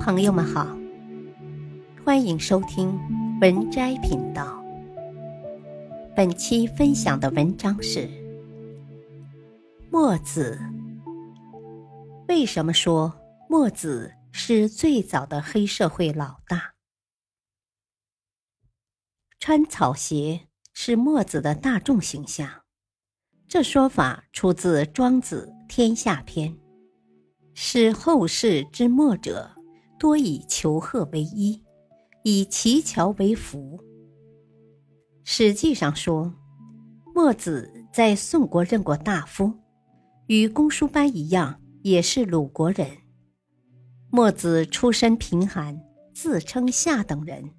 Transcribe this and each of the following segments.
朋友们好，欢迎收听文摘频道。本期分享的文章是墨子。为什么说墨子是最早的黑社会老大？穿草鞋是墨子的大众形象，这说法出自《庄子·天下篇》，是后世之墨者。多以求贺为依，以奇桥为福。史记上说，墨子在宋国任过大夫，与公输班一样，也是鲁国人。墨子出身贫寒，自称下等人，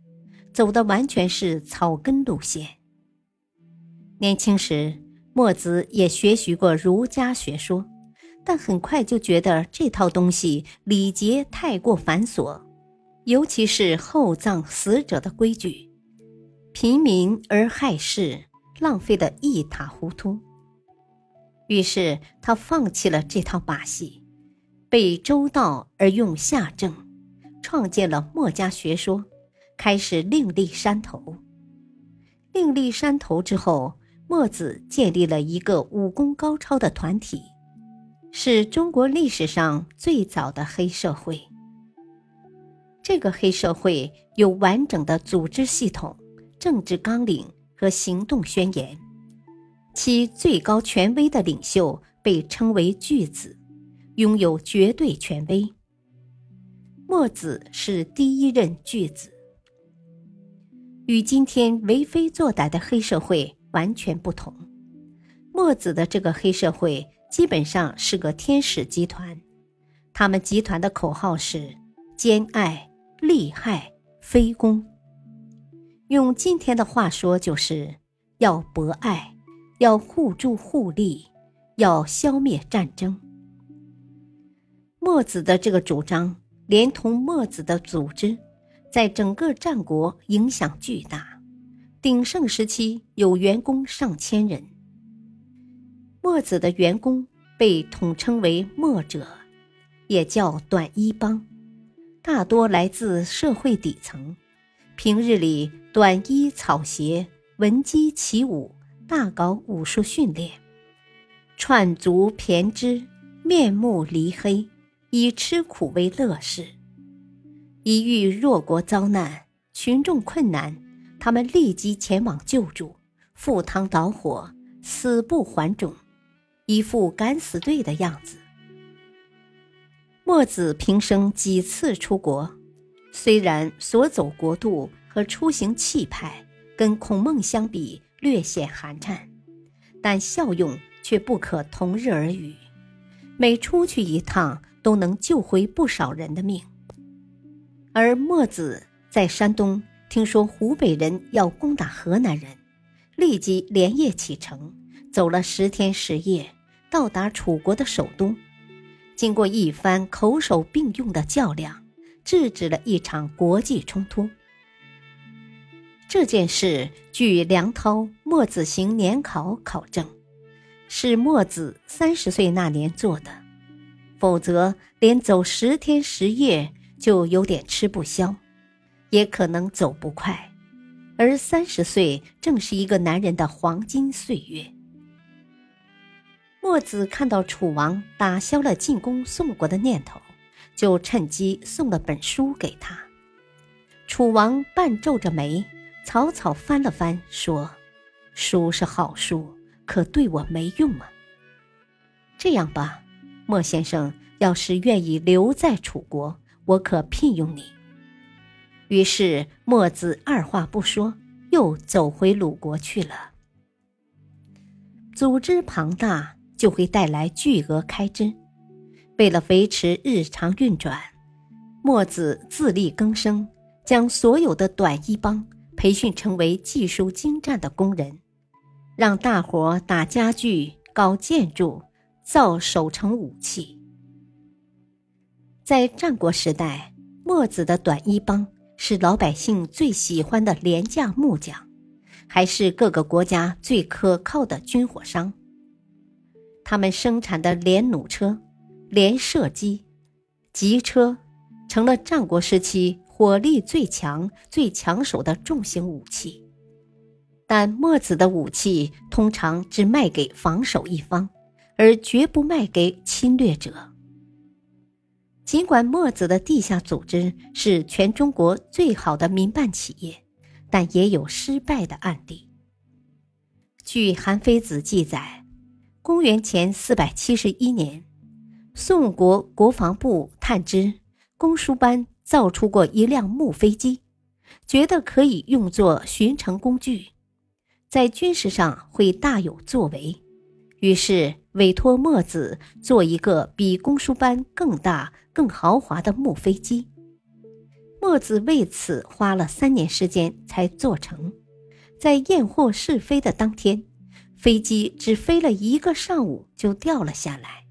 走的完全是草根路线。年轻时，墨子也学习过儒家学说。但很快就觉得这套东西礼节太过繁琐，尤其是厚葬死者的规矩，平民而害世，浪费的一塌糊涂。于是他放弃了这套把戏，被周到而用夏政，创建了墨家学说，开始另立山头。另立山头之后，墨子建立了一个武功高超的团体。是中国历史上最早的黑社会。这个黑社会有完整的组织系统、政治纲领和行动宣言，其最高权威的领袖被称为巨子，拥有绝对权威。墨子是第一任巨子，与今天为非作歹的黑社会完全不同。墨子的这个黑社会。基本上是个天使集团，他们集团的口号是“兼爱、利害、非攻”。用今天的话说，就是要博爱，要互助互利，要消灭战争。墨子的这个主张，连同墨子的组织，在整个战国影响巨大，鼎盛时期有员工上千人。墨子的员工被统称为墨者，也叫短衣帮，大多来自社会底层，平日里短衣草鞋，闻鸡起舞，大搞武术训练，串足胼胝，面目离黑，以吃苦为乐事。一遇弱国遭难，群众困难，他们立即前往救助，赴汤蹈火，死不还种。一副敢死队的样子。墨子平生几次出国，虽然所走国度和出行气派跟孔孟相比略显寒碜，但效用却不可同日而语。每出去一趟，都能救回不少人的命。而墨子在山东听说湖北人要攻打河南人，立即连夜启程，走了十天十夜。到达楚国的首都，经过一番口手并用的较量，制止了一场国际冲突。这件事据梁涛《墨子行年考》考证，是墨子三十岁那年做的，否则连走十天十夜就有点吃不消，也可能走不快。而三十岁正是一个男人的黄金岁月。墨子看到楚王打消了进攻宋国的念头，就趁机送了本书给他。楚王半皱着眉，草草翻了翻，说：“书是好书，可对我没用啊。这样吧，莫先生要是愿意留在楚国，我可聘用你。”于是墨子二话不说，又走回鲁国去了。组织庞大。就会带来巨额开支。为了维持日常运转，墨子自力更生，将所有的短衣帮培训成为技术精湛的工人，让大伙打家具、搞建筑、造守城武器。在战国时代，墨子的短衣帮是老百姓最喜欢的廉价木匠，还是各个国家最可靠的军火商。他们生产的连弩车、连射机、疾车、成了战国时期火力最强、最抢手的重型武器。但墨子的武器通常只卖给防守一方，而绝不卖给侵略者。尽管墨子的地下组织是全中国最好的民办企业，但也有失败的案例。据《韩非子》记载，公元前四百七十一年，宋国国防部探知。公输班造出过一辆木飞机，觉得可以用作巡城工具，在军事上会大有作为，于是委托墨子做一个比公输班更大、更豪华的木飞机。墨子为此花了三年时间才做成，在验货试飞的当天，飞机只飞了一个上午就掉了下来，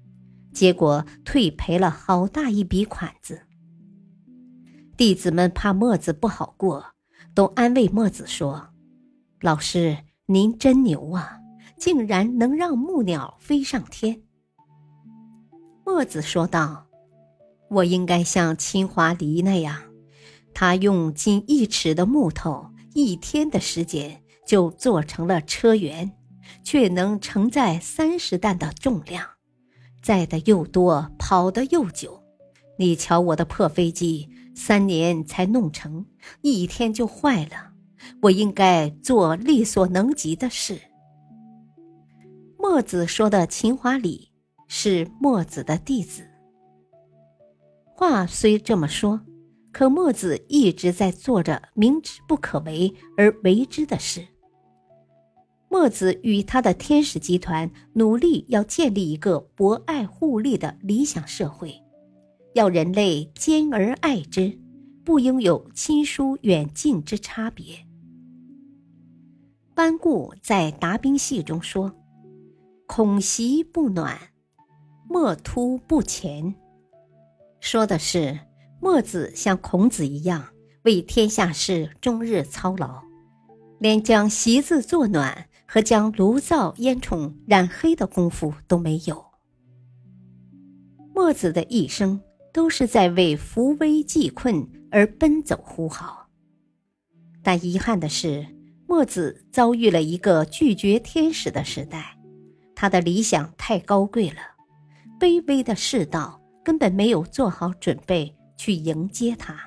结果退赔了好大一笔款子。弟子们怕墨子不好过，都安慰墨子说：“老师，您真牛啊，竟然能让木鸟飞上天。”墨子说道：“我应该像清华梨那样，他用近一尺的木头，一天的时间就做成了车辕，却能承载三十担的重量，载的又多，跑的又久。你瞧我的破飞机。”三年才弄成，一天就坏了。我应该做力所能及的事。墨子说的秦华里是墨子的弟子。话虽这么说，可墨子一直在做着明知不可为而为之的事。墨子与他的天使集团努力要建立一个博爱互利的理想社会。要人类兼而爱之，不应有亲疏远近之差别。班固在《答兵戏》中说：“孔袭不暖，墨突不前。”说的是墨子像孔子一样为天下事终日操劳，连将席子坐暖和将炉灶烟囱染黑的功夫都没有。墨子的一生。都是在为扶危济困而奔走呼号，但遗憾的是，墨子遭遇了一个拒绝天使的时代，他的理想太高贵了，卑微的世道根本没有做好准备去迎接他。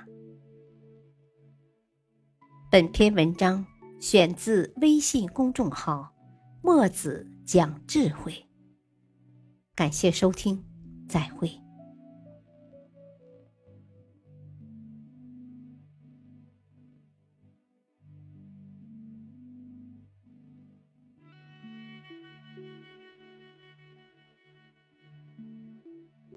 本篇文章选自微信公众号“墨子讲智慧”，感谢收听，再会。